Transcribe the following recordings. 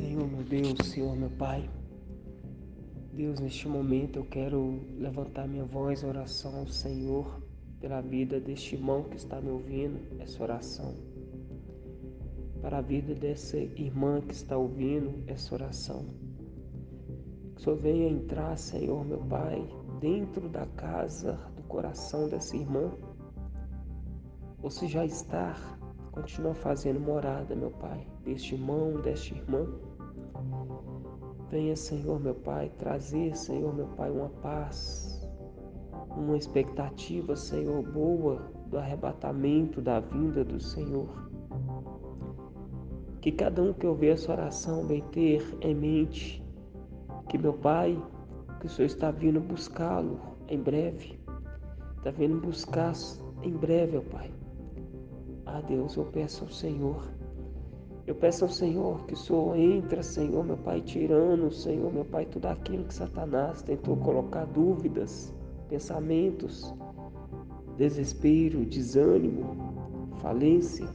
Senhor meu Deus, Senhor meu Pai, Deus, neste momento eu quero levantar minha voz, oração ao Senhor, pela vida deste irmão que está me ouvindo, essa oração. Para a vida dessa irmã que está ouvindo essa oração. Que o Senhor venha entrar, Senhor meu Pai, dentro da casa, do coração dessa irmã. Ou se já está, continua fazendo morada, meu Pai, deste irmão, desta irmã Venha, Senhor meu Pai, trazer, Senhor meu Pai, uma paz, uma expectativa, Senhor, boa do arrebatamento da vinda do Senhor. Que cada um que ouvir essa oração vai ter em mente que meu Pai, que o Senhor está vindo buscá-lo em breve, está vindo buscar em breve, ó Pai. Ah, Deus, eu peço ao Senhor eu peço ao Senhor que o Senhor entra, Senhor, meu Pai, tirando, Senhor, meu Pai, tudo aquilo que Satanás tentou colocar dúvidas, pensamentos, desespero, desânimo, falência,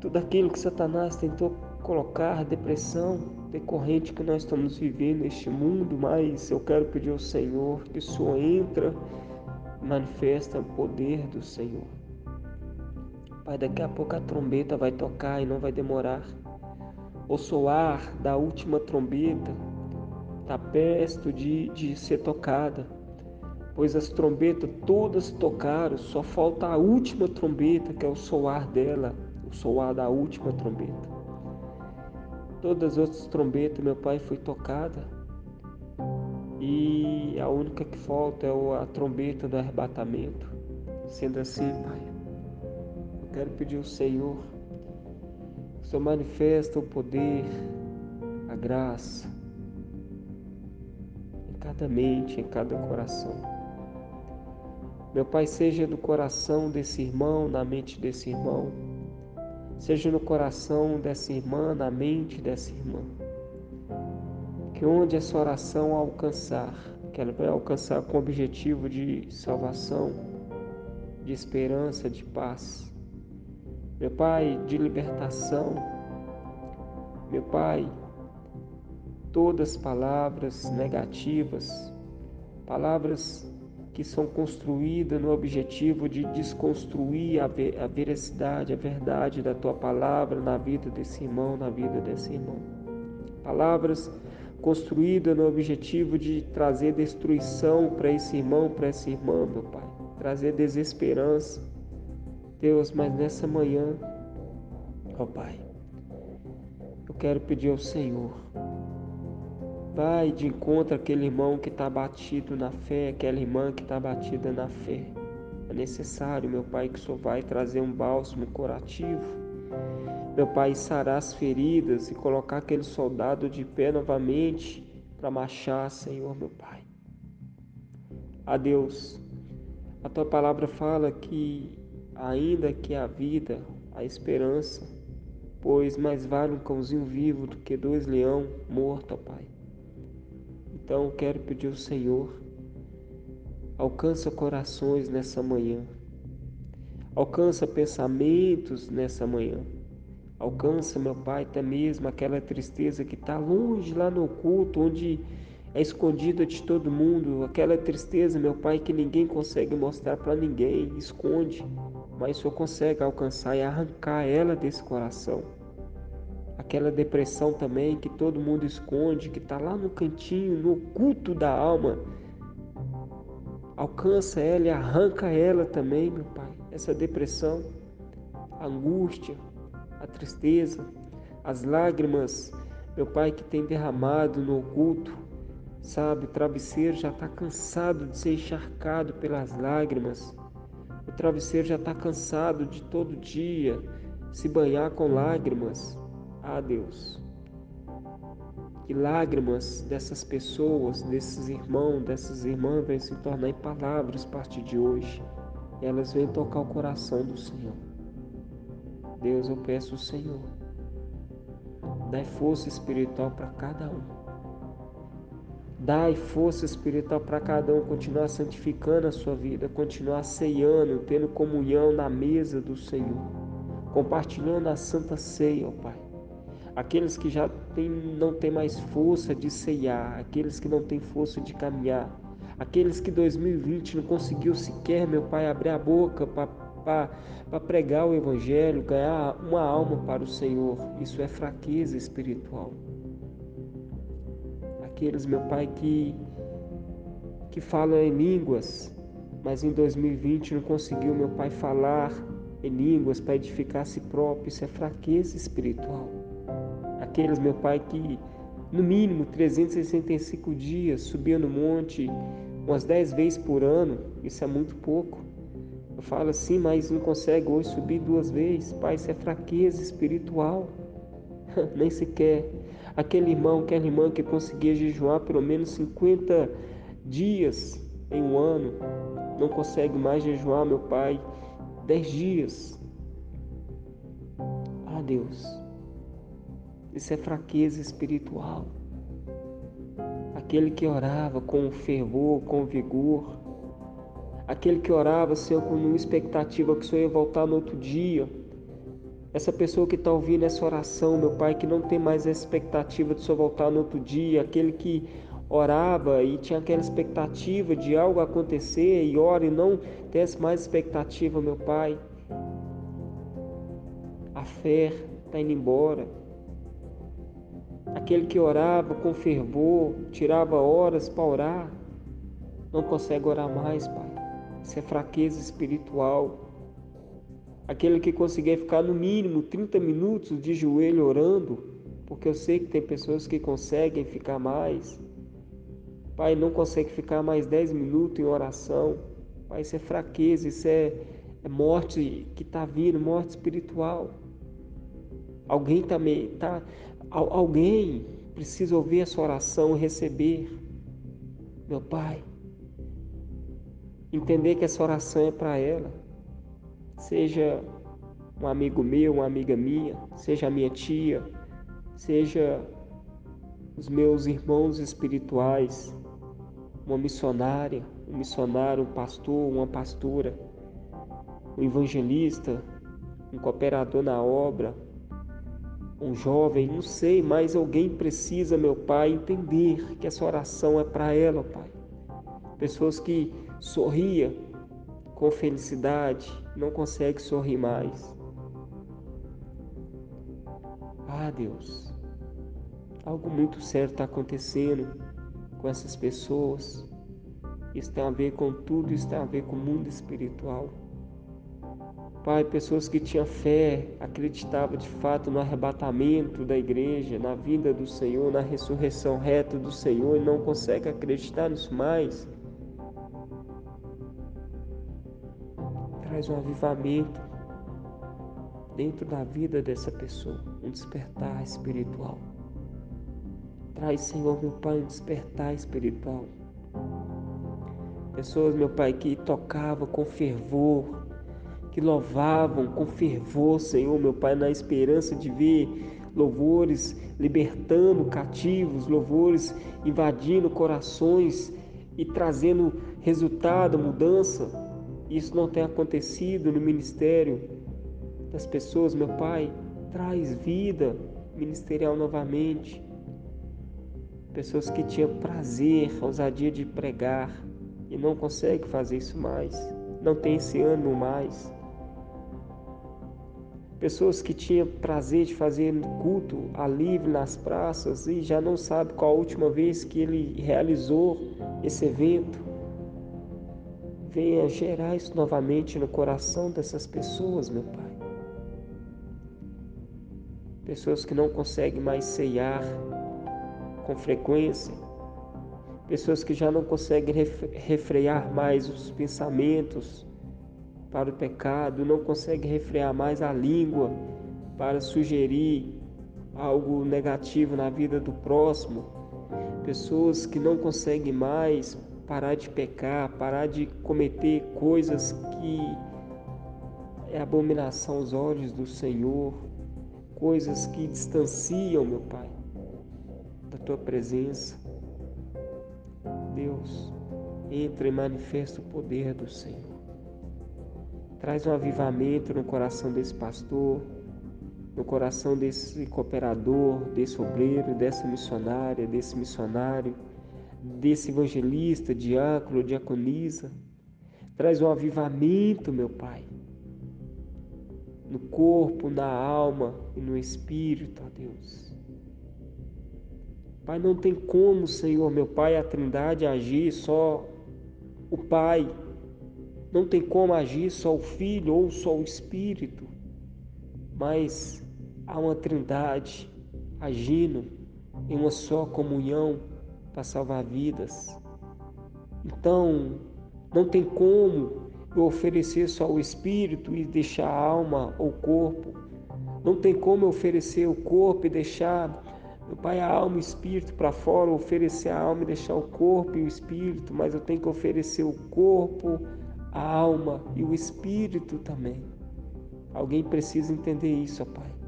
tudo aquilo que Satanás tentou colocar, depressão, decorrente que nós estamos vivendo neste mundo, mas eu quero pedir ao Senhor que o Senhor entra, manifesta o poder do Senhor Pai, daqui a pouco a trombeta vai tocar e não vai demorar. O soar da última trombeta está perto de, de ser tocada, pois as trombetas todas tocaram, só falta a última trombeta, que é o soar dela, o soar da última trombeta. Todas as outras trombetas, meu Pai, foi tocada, e a única que falta é a trombeta do arrebatamento. Sendo assim, Pai, quero pedir ao Senhor que o Senhor manifesta o poder, a graça em cada mente, em cada coração. Meu Pai, seja no coração desse irmão, na mente desse irmão, seja no coração dessa irmã, na mente dessa irmã. Que onde essa oração alcançar, que ela vai alcançar com o objetivo de salvação, de esperança, de paz meu Pai, de libertação. Meu Pai, todas palavras negativas, palavras que são construídas no objetivo de desconstruir a, ver, a veracidade, a verdade da tua palavra na vida desse irmão, na vida desse irmão. Palavras construídas no objetivo de trazer destruição para esse irmão, para essa irmã, meu Pai, trazer desesperança, Deus, mas nessa manhã, ó Pai, eu quero pedir ao Senhor, vai de encontro aquele irmão que está batido na fé, aquela irmã que está batida na fé. É necessário, meu Pai, que o Senhor vai trazer um bálsamo curativo. Meu Pai, sarar as feridas e colocar aquele soldado de pé novamente para marchar, Senhor, meu Pai. A Deus, a tua palavra fala que ainda que a vida, a esperança, pois mais vale um cãozinho vivo do que dois leão morto, ó Pai. Então quero pedir ao Senhor, alcança corações nessa manhã, alcança pensamentos nessa manhã, alcança, meu Pai, até mesmo aquela tristeza que está longe lá no oculto, onde é escondida de todo mundo, aquela tristeza, meu Pai, que ninguém consegue mostrar para ninguém, esconde mas o Senhor consegue alcançar e arrancar ela desse coração. Aquela depressão também que todo mundo esconde, que está lá no cantinho, no oculto da alma. Alcança ela e arranca ela também, meu Pai. Essa depressão, a angústia, a tristeza, as lágrimas, meu Pai, que tem derramado no oculto, sabe? O travesseiro já está cansado de ser encharcado pelas lágrimas. Travesseiro já está cansado de todo dia se banhar com lágrimas. Ah, Deus, que lágrimas dessas pessoas, desses irmãos, dessas irmãs, vêm se tornar em palavras a partir de hoje. Elas vêm tocar o coração do Senhor. Deus, eu peço ao Senhor, dá força espiritual para cada um. Dai força espiritual para cada um continuar santificando a sua vida, continuar ceiando, tendo comunhão na mesa do Senhor, compartilhando a santa ceia, ó Pai. aqueles que já tem, não têm mais força de ceiar, aqueles que não têm força de caminhar, aqueles que 2020 não conseguiu sequer, meu Pai, abrir a boca para pregar o Evangelho, ganhar uma alma para o Senhor. Isso é fraqueza espiritual. Aqueles, meu Pai, que, que falam em línguas, mas em 2020 não conseguiu, meu Pai, falar em línguas para edificar a si próprio. Isso é fraqueza espiritual. Aqueles, meu Pai, que no mínimo 365 dias subiam no monte umas 10 vezes por ano, isso é muito pouco. Eu falo assim, mas não consegue hoje subir duas vezes. Pai, isso é fraqueza espiritual. Nem sequer. Aquele irmão, aquela irmã que conseguia jejuar pelo menos 50 dias em um ano, não consegue mais jejuar, meu Pai, 10 dias. Ah, Deus, isso é fraqueza espiritual. Aquele que orava com fervor, com vigor, aquele que orava, Senhor, com uma expectativa que o Senhor ia voltar no outro dia. Essa pessoa que está ouvindo essa oração, meu Pai, que não tem mais a expectativa de Senhor voltar no outro dia, aquele que orava e tinha aquela expectativa de algo acontecer e ora e não tem mais expectativa, meu Pai. A fé está indo embora. Aquele que orava com fervor, tirava horas para orar, não consegue orar mais, Pai. Isso é fraqueza espiritual. Aquele que conseguia ficar no mínimo 30 minutos de joelho orando, porque eu sei que tem pessoas que conseguem ficar mais. Pai, não consegue ficar mais 10 minutos em oração. Pai, isso é fraqueza, isso é, é morte que está vindo, morte espiritual. Alguém também tá, alguém precisa ouvir essa oração e receber. Meu Pai, entender que essa oração é para ela. Seja um amigo meu, uma amiga minha, seja a minha tia, seja os meus irmãos espirituais, uma missionária, um missionário, um pastor, uma pastora, um evangelista, um cooperador na obra, um jovem, não sei, mas alguém precisa, meu Pai, entender que essa oração é para ela, Pai. Pessoas que sorria com felicidade, não consegue sorrir mais. Ah, Deus, algo muito sério está acontecendo com essas pessoas. Isso tem a ver com tudo, isso tem a ver com o mundo espiritual. Pai, pessoas que tinham fé, acreditavam de fato no arrebatamento da igreja, na vida do Senhor, na ressurreição reta do Senhor e não conseguem acreditar nisso mais. Traz um avivamento dentro da vida dessa pessoa, um despertar espiritual. Traz, Senhor, meu Pai, um despertar espiritual. Pessoas, meu Pai, que tocavam com fervor, que louvavam com fervor, Senhor, meu Pai, na esperança de ver louvores libertando cativos, louvores invadindo corações e trazendo resultado, mudança. Isso não tem acontecido no ministério das pessoas, meu Pai. Traz vida ministerial novamente. Pessoas que tinham prazer, ousadia de pregar e não conseguem fazer isso mais, não tem esse ânimo mais. Pessoas que tinham prazer de fazer culto a livre nas praças e já não sabe qual a última vez que ele realizou esse evento. Venha gerar isso novamente no coração dessas pessoas, meu Pai. Pessoas que não conseguem mais ceiar com frequência. Pessoas que já não conseguem refrear mais os pensamentos, para o pecado, não consegue refrear mais a língua para sugerir algo negativo na vida do próximo. Pessoas que não conseguem mais parar de pecar, parar de cometer coisas que é abominação aos olhos do Senhor, coisas que distanciam, meu Pai, da tua presença. Deus, entra e manifesta o poder do Senhor. Traz um avivamento no coração desse pastor, no coração desse cooperador, desse obreiro, dessa missionária, desse missionário, desse evangelista, diácono, diaconisa. Traz um avivamento, meu Pai, no corpo, na alma e no espírito, ó Deus. Pai, não tem como, Senhor, meu Pai, a Trindade agir só o Pai. Não tem como agir só o Filho ou só o Espírito. Mas há uma Trindade agindo em uma só comunhão para salvar vidas. Então, não tem como eu oferecer só o espírito e deixar a alma ou o corpo. Não tem como eu oferecer o corpo e deixar, meu Pai, a alma e o espírito para fora, oferecer a alma e deixar o corpo e o espírito, mas eu tenho que oferecer o corpo, a alma e o espírito também. Alguém precisa entender isso, ó Pai.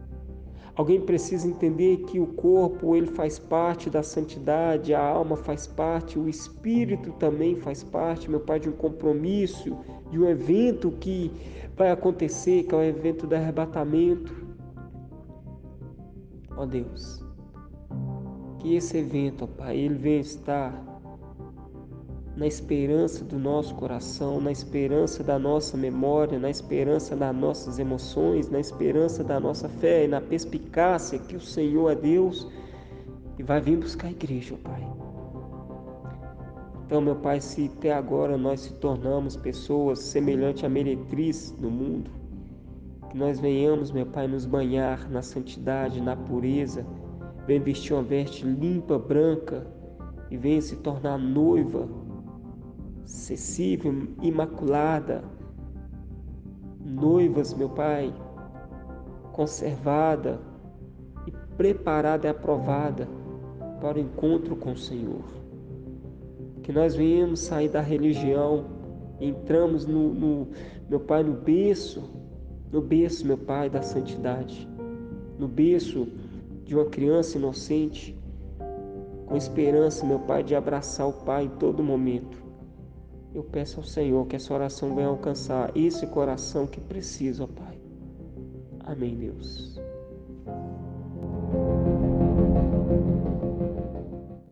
Alguém precisa entender que o corpo ele faz parte da santidade, a alma faz parte, o espírito também faz parte, meu Pai, de um compromisso, de um evento que vai acontecer, que é o evento do arrebatamento. Ó Deus, que esse evento, ó Pai, ele venha estar na esperança do nosso coração, na esperança da nossa memória, na esperança das nossas emoções, na esperança da nossa fé e na perspicácia que o Senhor é Deus e vai vir buscar a igreja, Pai. Então, meu Pai, se até agora nós se tornamos pessoas semelhantes à meretriz no mundo, que nós venhamos, meu Pai, nos banhar na santidade, na pureza, venha vestir uma veste limpa, branca e venha se tornar noiva acessível, imaculada, noivas, meu Pai, conservada e preparada e aprovada para o encontro com o Senhor. Que nós venhamos sair da religião, entramos no, no meu Pai, no berço, no berço, meu Pai, da santidade, no berço de uma criança inocente, com esperança, meu Pai, de abraçar o Pai em todo momento eu peço ao Senhor que essa oração venha alcançar esse coração que precisa, ó Pai. Amém, Deus.